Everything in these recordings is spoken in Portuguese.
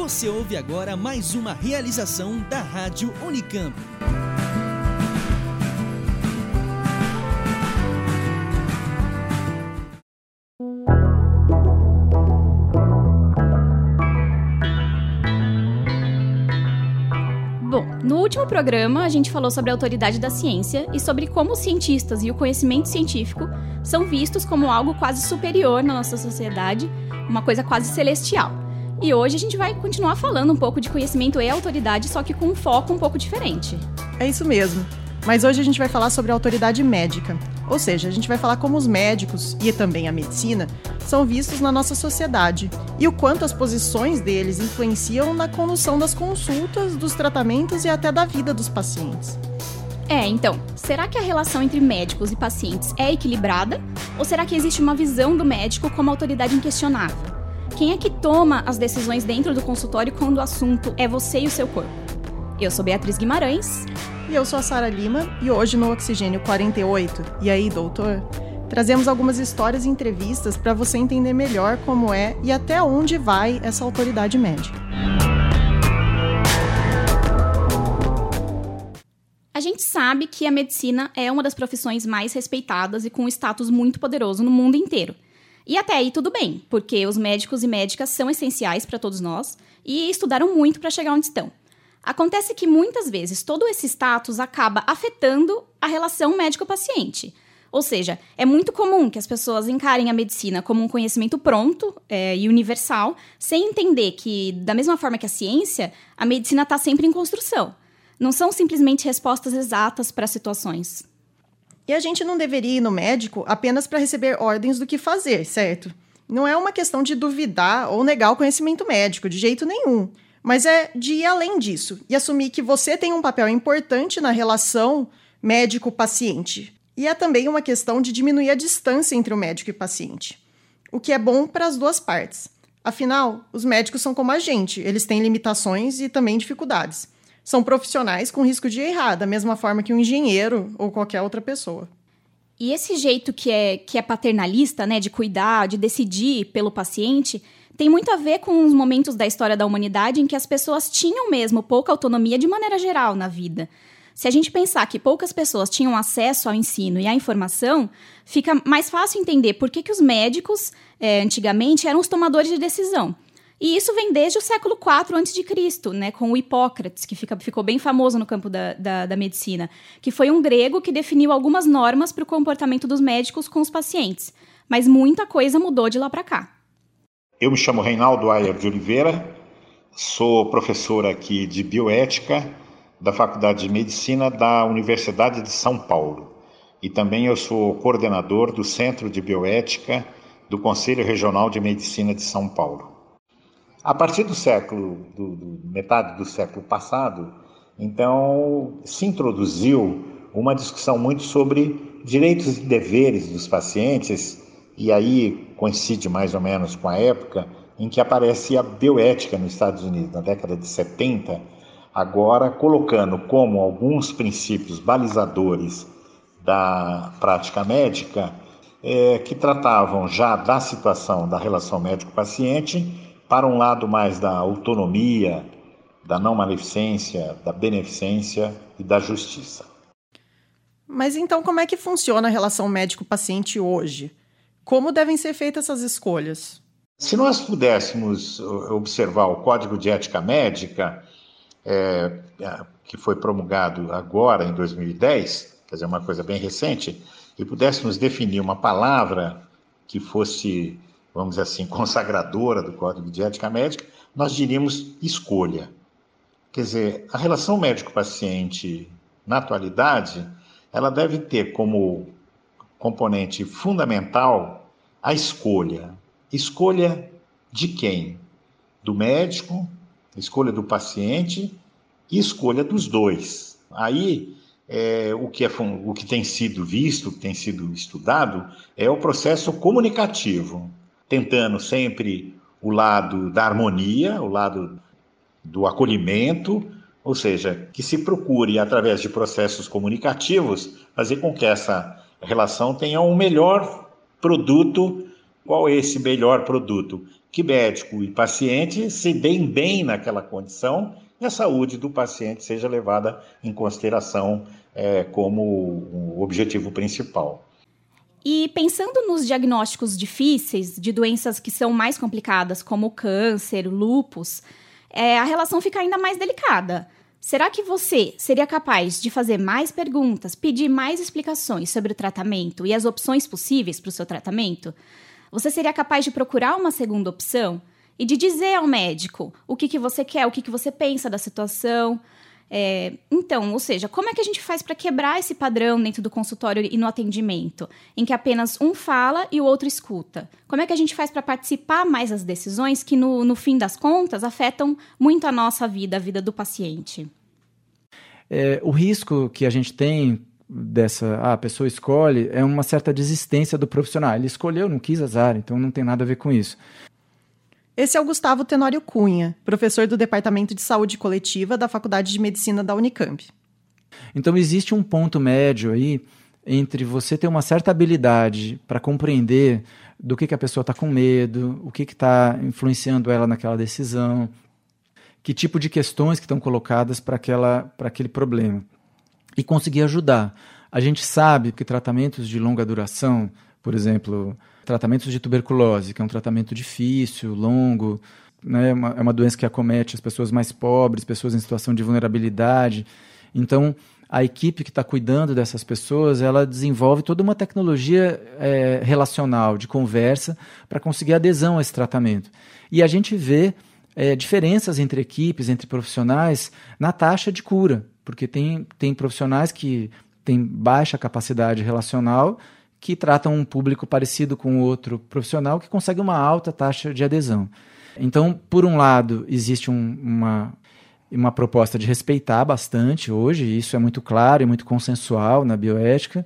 Você ouve agora mais uma realização da Rádio Unicamp. Bom, no último programa a gente falou sobre a autoridade da ciência e sobre como os cientistas e o conhecimento científico são vistos como algo quase superior na nossa sociedade, uma coisa quase celestial. E hoje a gente vai continuar falando um pouco de conhecimento e autoridade, só que com um foco um pouco diferente. É isso mesmo. Mas hoje a gente vai falar sobre a autoridade médica. Ou seja, a gente vai falar como os médicos e também a medicina são vistos na nossa sociedade e o quanto as posições deles influenciam na condução das consultas, dos tratamentos e até da vida dos pacientes. É, então, será que a relação entre médicos e pacientes é equilibrada? Ou será que existe uma visão do médico como autoridade inquestionável? Quem é que toma as decisões dentro do consultório quando o assunto é você e o seu corpo? Eu sou Beatriz Guimarães. E eu sou a Sara Lima, e hoje no Oxigênio 48, e aí, doutor? Trazemos algumas histórias e entrevistas para você entender melhor como é e até onde vai essa autoridade médica. A gente sabe que a medicina é uma das profissões mais respeitadas e com um status muito poderoso no mundo inteiro. E até aí tudo bem, porque os médicos e médicas são essenciais para todos nós e estudaram muito para chegar onde estão. Acontece que muitas vezes todo esse status acaba afetando a relação médico-paciente. Ou seja, é muito comum que as pessoas encarem a medicina como um conhecimento pronto é, e universal, sem entender que, da mesma forma que a ciência, a medicina está sempre em construção. Não são simplesmente respostas exatas para situações. E a gente não deveria ir no médico apenas para receber ordens do que fazer, certo? Não é uma questão de duvidar ou negar o conhecimento médico, de jeito nenhum mas é de ir além disso e assumir que você tem um papel importante na relação médico-paciente. E é também uma questão de diminuir a distância entre o médico e o paciente, o que é bom para as duas partes. Afinal, os médicos são como a gente, eles têm limitações e também dificuldades. São profissionais com risco de errar, da mesma forma que um engenheiro ou qualquer outra pessoa. E esse jeito que é, que é paternalista, né, de cuidar, de decidir pelo paciente, tem muito a ver com os momentos da história da humanidade em que as pessoas tinham mesmo pouca autonomia de maneira geral na vida. Se a gente pensar que poucas pessoas tinham acesso ao ensino e à informação, fica mais fácil entender por que, que os médicos, é, antigamente, eram os tomadores de decisão. E isso vem desde o século IV a.C., né, com o Hipócrates, que fica, ficou bem famoso no campo da, da, da medicina, que foi um grego que definiu algumas normas para o comportamento dos médicos com os pacientes. Mas muita coisa mudou de lá para cá. Eu me chamo Reinaldo Ayer de Oliveira, sou professor aqui de bioética da Faculdade de Medicina da Universidade de São Paulo. E também eu sou coordenador do Centro de Bioética do Conselho Regional de Medicina de São Paulo. A partir do século, do, do, metade do século passado, então se introduziu uma discussão muito sobre direitos e deveres dos pacientes e aí coincide mais ou menos com a época em que aparece a bioética nos Estados Unidos, na década de 70, agora colocando como alguns princípios balizadores da prática médica é, que tratavam já da situação da relação médico-paciente para um lado mais da autonomia, da não maleficência, da beneficência e da justiça. Mas então como é que funciona a relação médico-paciente hoje? Como devem ser feitas essas escolhas? Se nós pudéssemos observar o Código de Ética Médica, é, é, que foi promulgado agora, em 2010, quer dizer, uma coisa bem recente, e pudéssemos definir uma palavra que fosse, vamos dizer assim, consagradora do Código de Ética Médica, nós diríamos escolha. Quer dizer, a relação médico-paciente, na atualidade, ela deve ter como componente fundamental a escolha. Escolha de quem? Do médico, escolha do paciente e escolha dos dois. Aí, é, o, que é, o que tem sido visto, o que tem sido estudado, é o processo comunicativo, tentando sempre o lado da harmonia, o lado do acolhimento, ou seja, que se procure, através de processos comunicativos, fazer com que essa relação tenha um melhor produto. Qual é esse melhor produto? que médico e paciente se deem bem naquela condição e a saúde do paciente seja levada em consideração é, como o objetivo principal. E pensando nos diagnósticos difíceis de doenças que são mais complicadas, como câncer, lúpus, é, a relação fica ainda mais delicada. Será que você seria capaz de fazer mais perguntas, pedir mais explicações sobre o tratamento e as opções possíveis para o seu tratamento? Você seria capaz de procurar uma segunda opção e de dizer ao médico o que, que você quer, o que, que você pensa da situação? É, então, ou seja, como é que a gente faz para quebrar esse padrão dentro do consultório e no atendimento, em que apenas um fala e o outro escuta? Como é que a gente faz para participar mais das decisões que, no, no fim das contas, afetam muito a nossa vida, a vida do paciente? É, o risco que a gente tem dessa ah, a pessoa escolhe é uma certa desistência do profissional. Ele escolheu, não quis azar, então não tem nada a ver com isso. Esse é o Gustavo Tenório Cunha, professor do Departamento de Saúde Coletiva da Faculdade de Medicina da Unicamp. Então existe um ponto médio aí entre você ter uma certa habilidade para compreender do que, que a pessoa está com medo, o que está influenciando ela naquela decisão, que tipo de questões que estão colocadas para aquele problema e conseguir ajudar. A gente sabe que tratamentos de longa duração, por exemplo, tratamentos de tuberculose, que é um tratamento difícil, longo, né? é, uma, é uma doença que acomete as pessoas mais pobres, pessoas em situação de vulnerabilidade. Então, a equipe que está cuidando dessas pessoas, ela desenvolve toda uma tecnologia é, relacional, de conversa, para conseguir adesão a esse tratamento. E a gente vê é, diferenças entre equipes, entre profissionais, na taxa de cura, porque tem, tem profissionais que têm baixa capacidade relacional que tratam um público parecido com outro profissional que consegue uma alta taxa de adesão. Então, por um lado, existe um, uma, uma proposta de respeitar bastante hoje, isso é muito claro e muito consensual na bioética,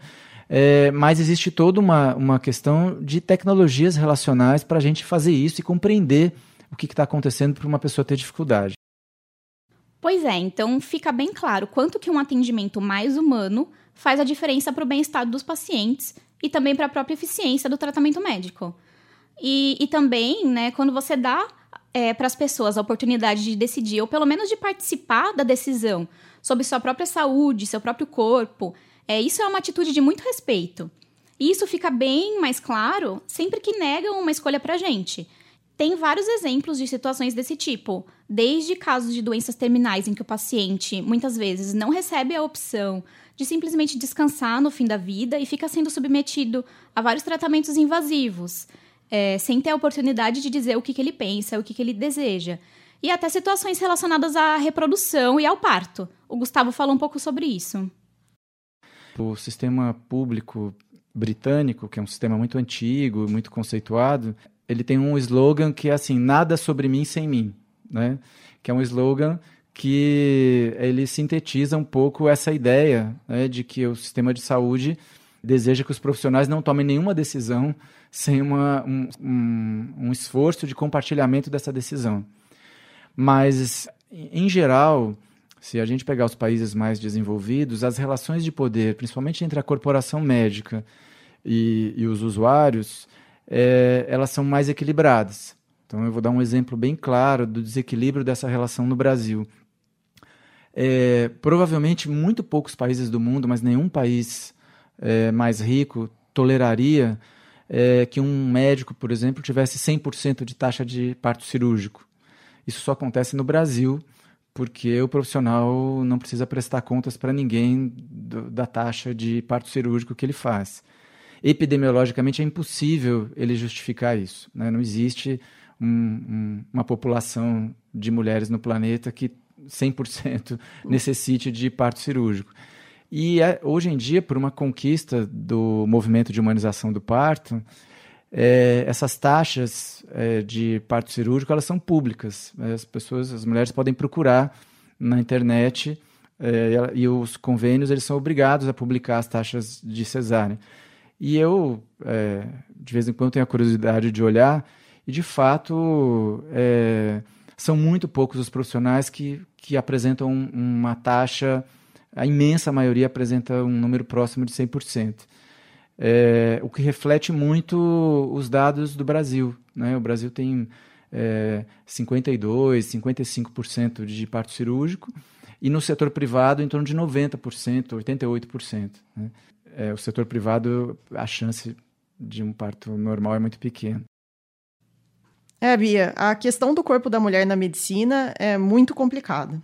é, mas existe toda uma, uma questão de tecnologias relacionais para a gente fazer isso e compreender o que está acontecendo para uma pessoa ter dificuldade. Pois é, então fica bem claro quanto que um atendimento mais humano faz a diferença para o bem-estar dos pacientes e também para a própria eficiência do tratamento médico. E, e também, né, quando você dá é, para as pessoas a oportunidade de decidir, ou pelo menos de participar da decisão sobre sua própria saúde, seu próprio corpo, é, isso é uma atitude de muito respeito. E isso fica bem mais claro sempre que negam uma escolha para a gente. Tem vários exemplos de situações desse tipo, desde casos de doenças terminais em que o paciente muitas vezes não recebe a opção de simplesmente descansar no fim da vida e fica sendo submetido a vários tratamentos invasivos, é, sem ter a oportunidade de dizer o que, que ele pensa, o que, que ele deseja. E até situações relacionadas à reprodução e ao parto. O Gustavo falou um pouco sobre isso. O sistema público britânico, que é um sistema muito antigo, muito conceituado, ele tem um slogan que é assim: nada sobre mim sem mim, né? Que é um slogan que ele sintetiza um pouco essa ideia né, de que o sistema de saúde deseja que os profissionais não tomem nenhuma decisão sem uma, um, um, um esforço de compartilhamento dessa decisão. Mas, em geral, se a gente pegar os países mais desenvolvidos, as relações de poder, principalmente entre a corporação médica e, e os usuários, é, elas são mais equilibradas. Então, eu vou dar um exemplo bem claro do desequilíbrio dessa relação no Brasil. É, provavelmente muito poucos países do mundo, mas nenhum país é, mais rico toleraria é, que um médico, por exemplo, tivesse 100% de taxa de parto cirúrgico. Isso só acontece no Brasil, porque o profissional não precisa prestar contas para ninguém do, da taxa de parto cirúrgico que ele faz. Epidemiologicamente é impossível ele justificar isso. Né? Não existe um, um, uma população de mulheres no planeta que 100% necessite de parto cirúrgico. E é, hoje em dia, por uma conquista do movimento de humanização do parto, é, essas taxas é, de parto cirúrgico elas são públicas. As pessoas, as mulheres podem procurar na internet é, e os convênios eles são obrigados a publicar as taxas de cesárea. E eu, é, de vez em quando, tenho a curiosidade de olhar e, de fato, é, são muito poucos os profissionais que, que apresentam uma taxa, a imensa maioria apresenta um número próximo de 100%. É, o que reflete muito os dados do Brasil. Né? O Brasil tem é, 52, 55% de parto cirúrgico, e no setor privado em torno de 90%, 88%. Né? É, o setor privado, a chance de um parto normal é muito pequena. É, Bia, a questão do corpo da mulher na medicina é muito complicada.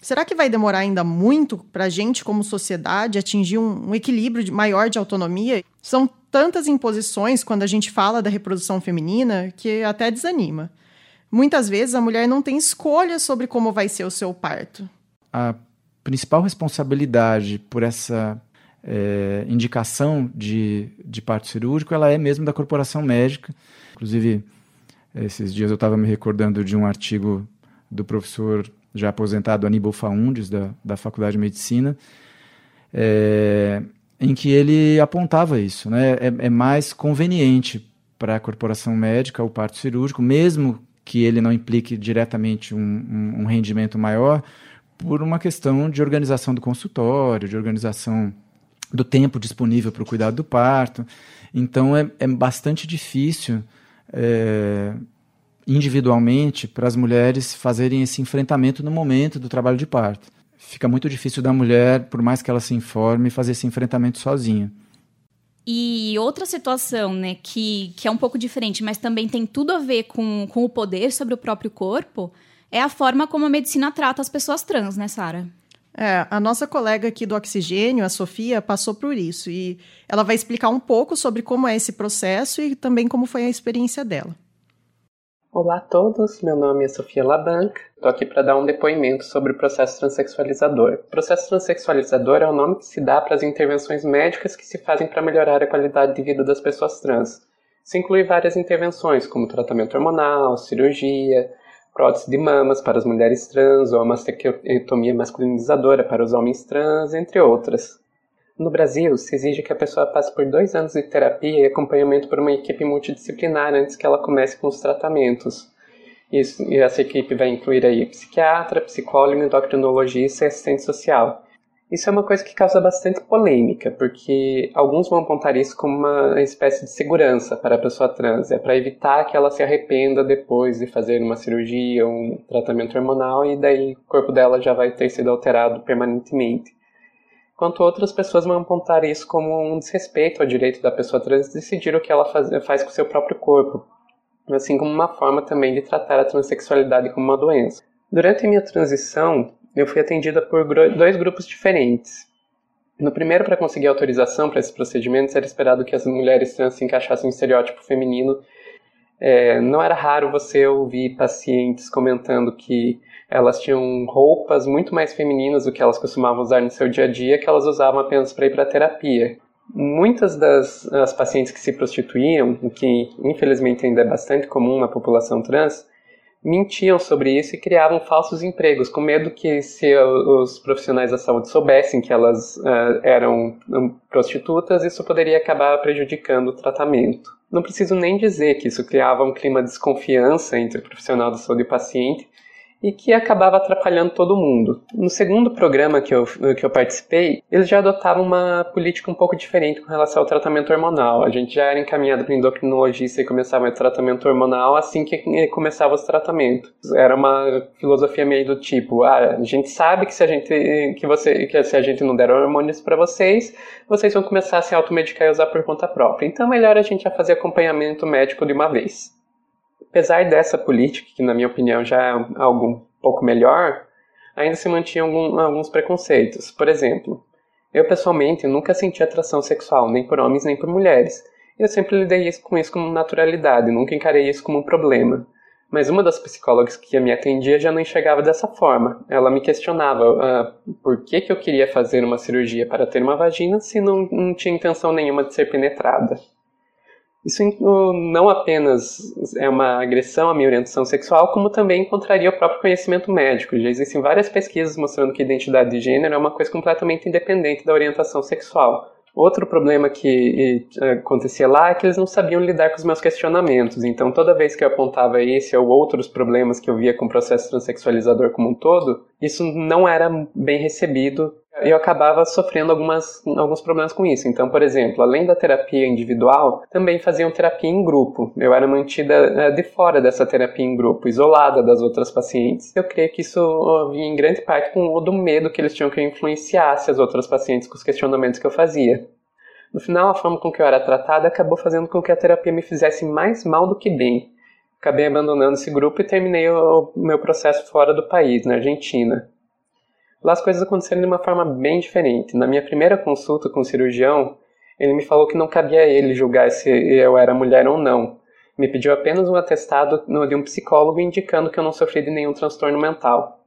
Será que vai demorar ainda muito para a gente, como sociedade, atingir um, um equilíbrio de, maior de autonomia? São tantas imposições quando a gente fala da reprodução feminina que até desanima. Muitas vezes a mulher não tem escolha sobre como vai ser o seu parto. A principal responsabilidade por essa é, indicação de, de parto cirúrgico ela é mesmo da corporação médica. Inclusive, esses dias eu estava me recordando de um artigo do professor já aposentado Aníbal Faundes, da, da Faculdade de Medicina, é, em que ele apontava isso. Né? É, é mais conveniente para a corporação médica o parto cirúrgico, mesmo que ele não implique diretamente um, um, um rendimento maior, por uma questão de organização do consultório, de organização do tempo disponível para o cuidado do parto. Então é, é bastante difícil é, individualmente para as mulheres fazerem esse enfrentamento no momento do trabalho de parto. Fica muito difícil da mulher, por mais que ela se informe, fazer esse enfrentamento sozinha. E outra situação, né, que, que é um pouco diferente, mas também tem tudo a ver com, com o poder sobre o próprio corpo, é a forma como a medicina trata as pessoas trans, né, Sara? É, a nossa colega aqui do oxigênio, a Sofia, passou por isso e ela vai explicar um pouco sobre como é esse processo e também como foi a experiência dela. Olá a todos, meu nome é Sofia Labanca. Estou aqui para dar um depoimento sobre o processo transexualizador. O processo transexualizador é o nome que se dá para as intervenções médicas que se fazem para melhorar a qualidade de vida das pessoas trans. Isso inclui várias intervenções, como tratamento hormonal, cirurgia, prótese de mamas para as mulheres trans ou a mastectomia masculinizadora para os homens trans, entre outras. No Brasil, se exige que a pessoa passe por dois anos de terapia e acompanhamento por uma equipe multidisciplinar antes que ela comece com os tratamentos. Isso, e essa equipe vai incluir aí psiquiatra, psicólogo, endocrinologista e assistente social. Isso é uma coisa que causa bastante polêmica, porque alguns vão apontar isso como uma espécie de segurança para a pessoa trans, é para evitar que ela se arrependa depois de fazer uma cirurgia, um tratamento hormonal e daí o corpo dela já vai ter sido alterado permanentemente quanto outras pessoas vão apontar isso como um desrespeito ao direito da pessoa trans decidir o que ela faz, faz com seu próprio corpo, assim como uma forma também de tratar a transexualidade como uma doença. Durante minha transição, eu fui atendida por dois grupos diferentes. No primeiro, para conseguir autorização para esses procedimentos, era esperado que as mulheres trans se encaixassem no estereótipo feminino. É, não era raro você ouvir pacientes comentando que elas tinham roupas muito mais femininas do que elas costumavam usar no seu dia a dia, que elas usavam apenas para ir para terapia. Muitas das pacientes que se prostituíam, o que infelizmente ainda é bastante comum na população trans, mentiam sobre isso e criavam falsos empregos, com medo que se os profissionais da saúde soubessem que elas uh, eram hum, prostitutas, isso poderia acabar prejudicando o tratamento. Não preciso nem dizer que isso criava um clima de desconfiança entre o profissional da saúde e o paciente, e que acabava atrapalhando todo mundo. No segundo programa que eu, que eu participei, eles já adotavam uma política um pouco diferente com relação ao tratamento hormonal. A gente já era encaminhado para endocrinologista e começava o tratamento hormonal assim que começava os tratamentos. Era uma filosofia meio do tipo, ah, a gente sabe que se a gente que você que se a gente não der hormônios para vocês, vocês vão começar a se automedicar e usar por conta própria. Então é melhor a gente já fazer acompanhamento médico de uma vez. Apesar dessa política, que na minha opinião já é algo um pouco melhor, ainda se mantinham algum, alguns preconceitos. Por exemplo, eu pessoalmente nunca senti atração sexual, nem por homens nem por mulheres. Eu sempre lidei com isso com naturalidade, nunca encarei isso como um problema. Mas uma das psicólogas que me atendia já não enxergava dessa forma. Ela me questionava uh, por que, que eu queria fazer uma cirurgia para ter uma vagina se não, não tinha intenção nenhuma de ser penetrada. Isso não apenas é uma agressão à minha orientação sexual, como também encontraria o próprio conhecimento médico. Já existem várias pesquisas mostrando que identidade de gênero é uma coisa completamente independente da orientação sexual. Outro problema que acontecia lá é que eles não sabiam lidar com os meus questionamentos. Então, toda vez que eu apontava esse ou outros problemas que eu via com o processo transexualizador como um todo, isso não era bem recebido. Eu acabava sofrendo algumas, alguns problemas com isso. Então, por exemplo, além da terapia individual, também faziam terapia em grupo. Eu era mantida eh, de fora dessa terapia em grupo, isolada das outras pacientes. Eu creio que isso vinha em grande parte com o do medo que eles tinham que eu influenciasse as outras pacientes com os questionamentos que eu fazia. No final, a forma com que eu era tratada acabou fazendo com que a terapia me fizesse mais mal do que bem. Acabei abandonando esse grupo e terminei o meu processo fora do país, na Argentina. Lá as coisas aconteceram de uma forma bem diferente. Na minha primeira consulta com o cirurgião, ele me falou que não cabia a ele julgar se eu era mulher ou não. Me pediu apenas um atestado de um psicólogo indicando que eu não sofri de nenhum transtorno mental.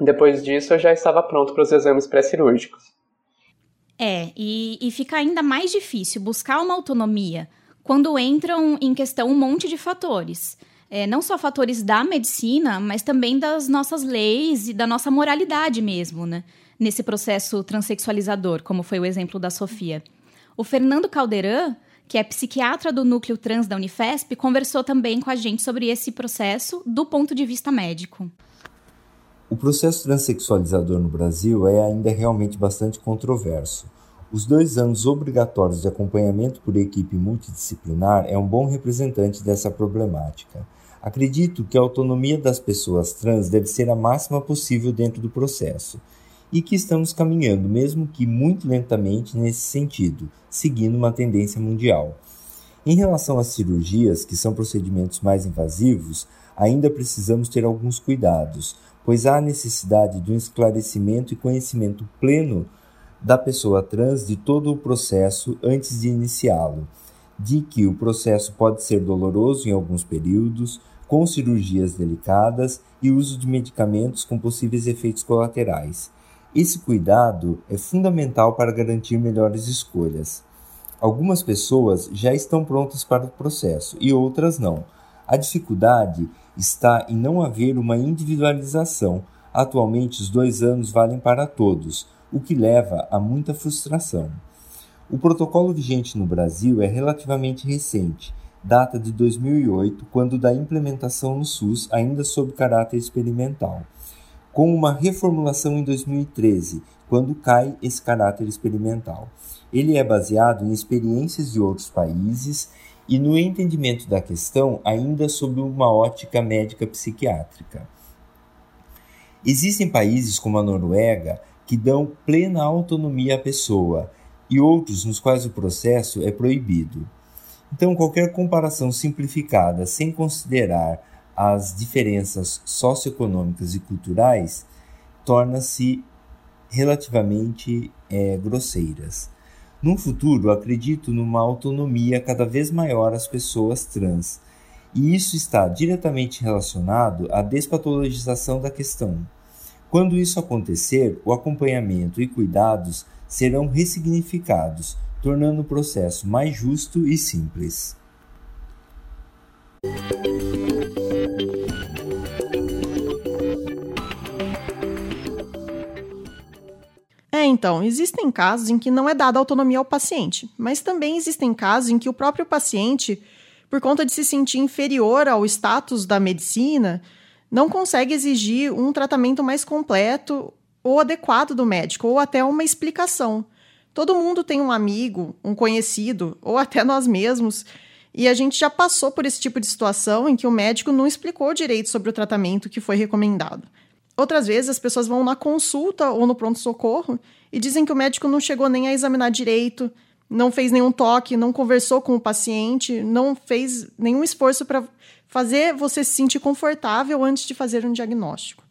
Depois disso, eu já estava pronto para os exames pré-cirúrgicos. É, e, e fica ainda mais difícil buscar uma autonomia quando entram em questão um monte de fatores é, não só fatores da medicina, mas também das nossas leis e da nossa moralidade mesmo, né? Nesse processo transexualizador, como foi o exemplo da Sofia. O Fernando Caldeirão, que é psiquiatra do núcleo trans da Unifesp, conversou também com a gente sobre esse processo do ponto de vista médico. O processo transexualizador no Brasil é ainda realmente bastante controverso. Os dois anos obrigatórios de acompanhamento por equipe multidisciplinar é um bom representante dessa problemática. Acredito que a autonomia das pessoas trans deve ser a máxima possível dentro do processo e que estamos caminhando, mesmo que muito lentamente, nesse sentido, seguindo uma tendência mundial. Em relação às cirurgias, que são procedimentos mais invasivos, ainda precisamos ter alguns cuidados, pois há necessidade de um esclarecimento e conhecimento pleno da pessoa trans de todo o processo antes de iniciá-lo, de que o processo pode ser doloroso em alguns períodos, com cirurgias delicadas e uso de medicamentos com possíveis efeitos colaterais. Esse cuidado é fundamental para garantir melhores escolhas. Algumas pessoas já estão prontas para o processo e outras não. A dificuldade está em não haver uma individualização. Atualmente, os dois anos valem para todos, o que leva a muita frustração. O protocolo vigente no Brasil é relativamente recente data de 2008, quando da implementação no SUS, ainda sob caráter experimental, com uma reformulação em 2013, quando cai esse caráter experimental. Ele é baseado em experiências de outros países e no entendimento da questão ainda sob uma ótica médica psiquiátrica. Existem países como a Noruega que dão plena autonomia à pessoa e outros nos quais o processo é proibido. Então, qualquer comparação simplificada sem considerar as diferenças socioeconômicas e culturais torna-se relativamente é, grosseiras. No futuro, acredito numa autonomia cada vez maior às pessoas trans, e isso está diretamente relacionado à despatologização da questão. Quando isso acontecer, o acompanhamento e cuidados serão ressignificados, tornando o processo mais justo e simples. É, então, existem casos em que não é dada autonomia ao paciente, mas também existem casos em que o próprio paciente, por conta de se sentir inferior ao status da medicina, não consegue exigir um tratamento mais completo ou adequado do médico, ou até uma explicação. Todo mundo tem um amigo, um conhecido, ou até nós mesmos, e a gente já passou por esse tipo de situação em que o médico não explicou direito sobre o tratamento que foi recomendado. Outras vezes as pessoas vão na consulta ou no pronto-socorro e dizem que o médico não chegou nem a examinar direito, não fez nenhum toque, não conversou com o paciente, não fez nenhum esforço para fazer você se sentir confortável antes de fazer um diagnóstico.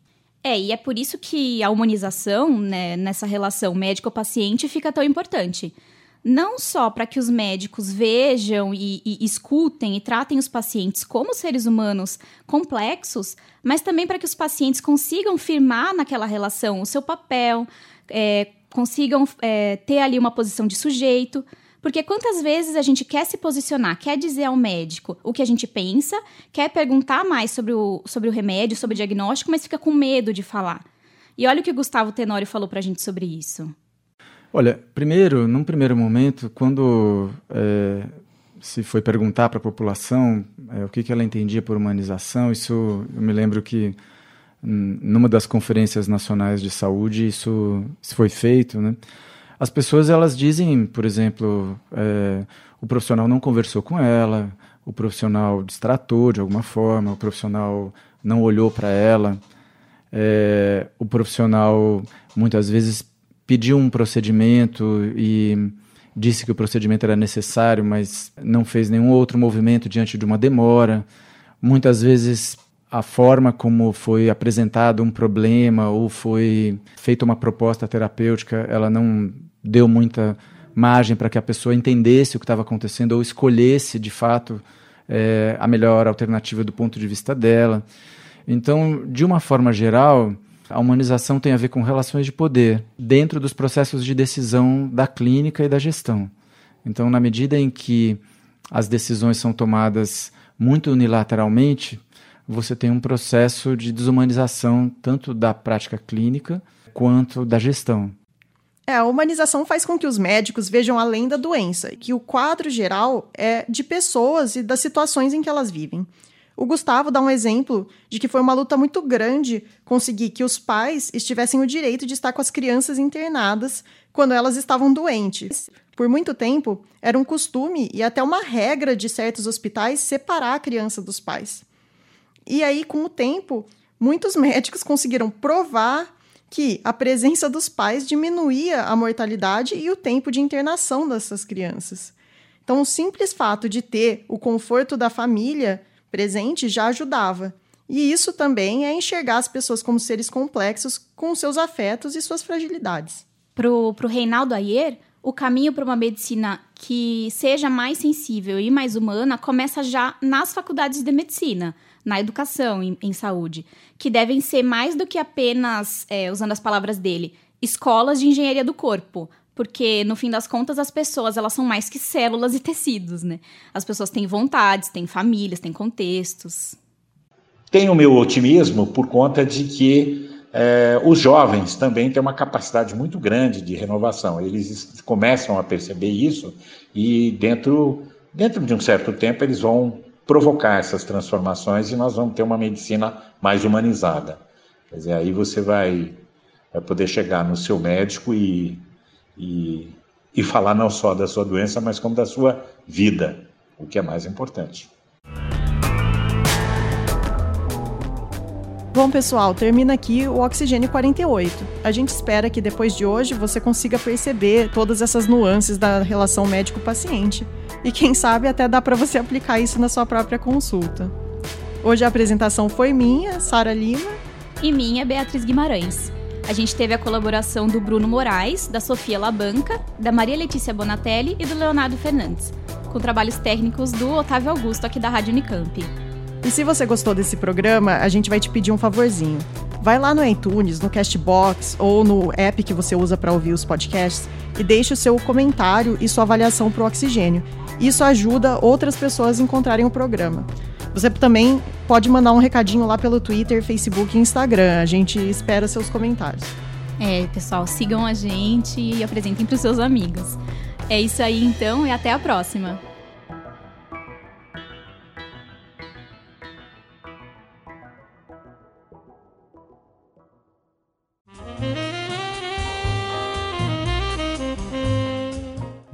É, e é por isso que a humanização né, nessa relação médico-paciente fica tão importante. Não só para que os médicos vejam e, e, escutem e tratem os pacientes como seres humanos complexos, mas também para que os pacientes consigam firmar naquela relação o seu papel, é, consigam é, ter ali uma posição de sujeito. Porque quantas vezes a gente quer se posicionar, quer dizer ao médico o que a gente pensa, quer perguntar mais sobre o, sobre o remédio, sobre o diagnóstico, mas fica com medo de falar. E olha o que o Gustavo Tenório falou pra gente sobre isso. Olha, primeiro, num primeiro momento, quando é, se foi perguntar para a população é, o que, que ela entendia por humanização, isso eu me lembro que numa das conferências nacionais de saúde isso, isso foi feito, né? As pessoas elas dizem, por exemplo, é, o profissional não conversou com ela, o profissional distratou de alguma forma, o profissional não olhou para ela, é, o profissional muitas vezes pediu um procedimento e disse que o procedimento era necessário, mas não fez nenhum outro movimento diante de uma demora. Muitas vezes a forma como foi apresentado um problema ou foi feita uma proposta terapêutica, ela não deu muita margem para que a pessoa entendesse o que estava acontecendo ou escolhesse de fato é, a melhor alternativa do ponto de vista dela. Então, de uma forma geral, a humanização tem a ver com relações de poder dentro dos processos de decisão da clínica e da gestão. Então, na medida em que as decisões são tomadas muito unilateralmente, você tem um processo de desumanização tanto da prática clínica quanto da gestão. É, a humanização faz com que os médicos vejam além da doença, que o quadro geral é de pessoas e das situações em que elas vivem. O Gustavo dá um exemplo de que foi uma luta muito grande conseguir que os pais estivessem o direito de estar com as crianças internadas quando elas estavam doentes. Por muito tempo, era um costume e até uma regra de certos hospitais separar a criança dos pais. E aí, com o tempo, muitos médicos conseguiram provar que a presença dos pais diminuía a mortalidade e o tempo de internação dessas crianças. Então, o simples fato de ter o conforto da família presente já ajudava. E isso também é enxergar as pessoas como seres complexos com seus afetos e suas fragilidades. Para o Reinaldo Ayer, o caminho para uma medicina que seja mais sensível e mais humana começa já nas faculdades de medicina na educação em, em saúde, que devem ser mais do que apenas, é, usando as palavras dele, escolas de engenharia do corpo, porque no fim das contas as pessoas elas são mais que células e tecidos, né? As pessoas têm vontades, têm famílias, têm contextos. Tenho meu otimismo por conta de que é, os jovens também têm uma capacidade muito grande de renovação. Eles começam a perceber isso e dentro dentro de um certo tempo eles vão provocar essas transformações e nós vamos ter uma medicina mais humanizada. Quer dizer, aí você vai, vai poder chegar no seu médico e, e, e falar não só da sua doença, mas como da sua vida, o que é mais importante. Bom, pessoal, termina aqui o Oxigênio 48. A gente espera que depois de hoje você consiga perceber todas essas nuances da relação médico-paciente. E quem sabe até dá para você aplicar isso na sua própria consulta. Hoje a apresentação foi minha, Sara Lima. E minha, Beatriz Guimarães. A gente teve a colaboração do Bruno Moraes, da Sofia Labanca, da Maria Letícia Bonatelli e do Leonardo Fernandes, com trabalhos técnicos do Otávio Augusto aqui da Rádio Unicamp. E se você gostou desse programa, a gente vai te pedir um favorzinho. Vai lá no iTunes, no Castbox ou no app que você usa para ouvir os podcasts e deixe o seu comentário e sua avaliação para o Oxigênio. Isso ajuda outras pessoas a encontrarem o programa. Você também pode mandar um recadinho lá pelo Twitter, Facebook e Instagram. A gente espera seus comentários. É, pessoal, sigam a gente e apresentem para os seus amigos. É isso aí então e até a próxima.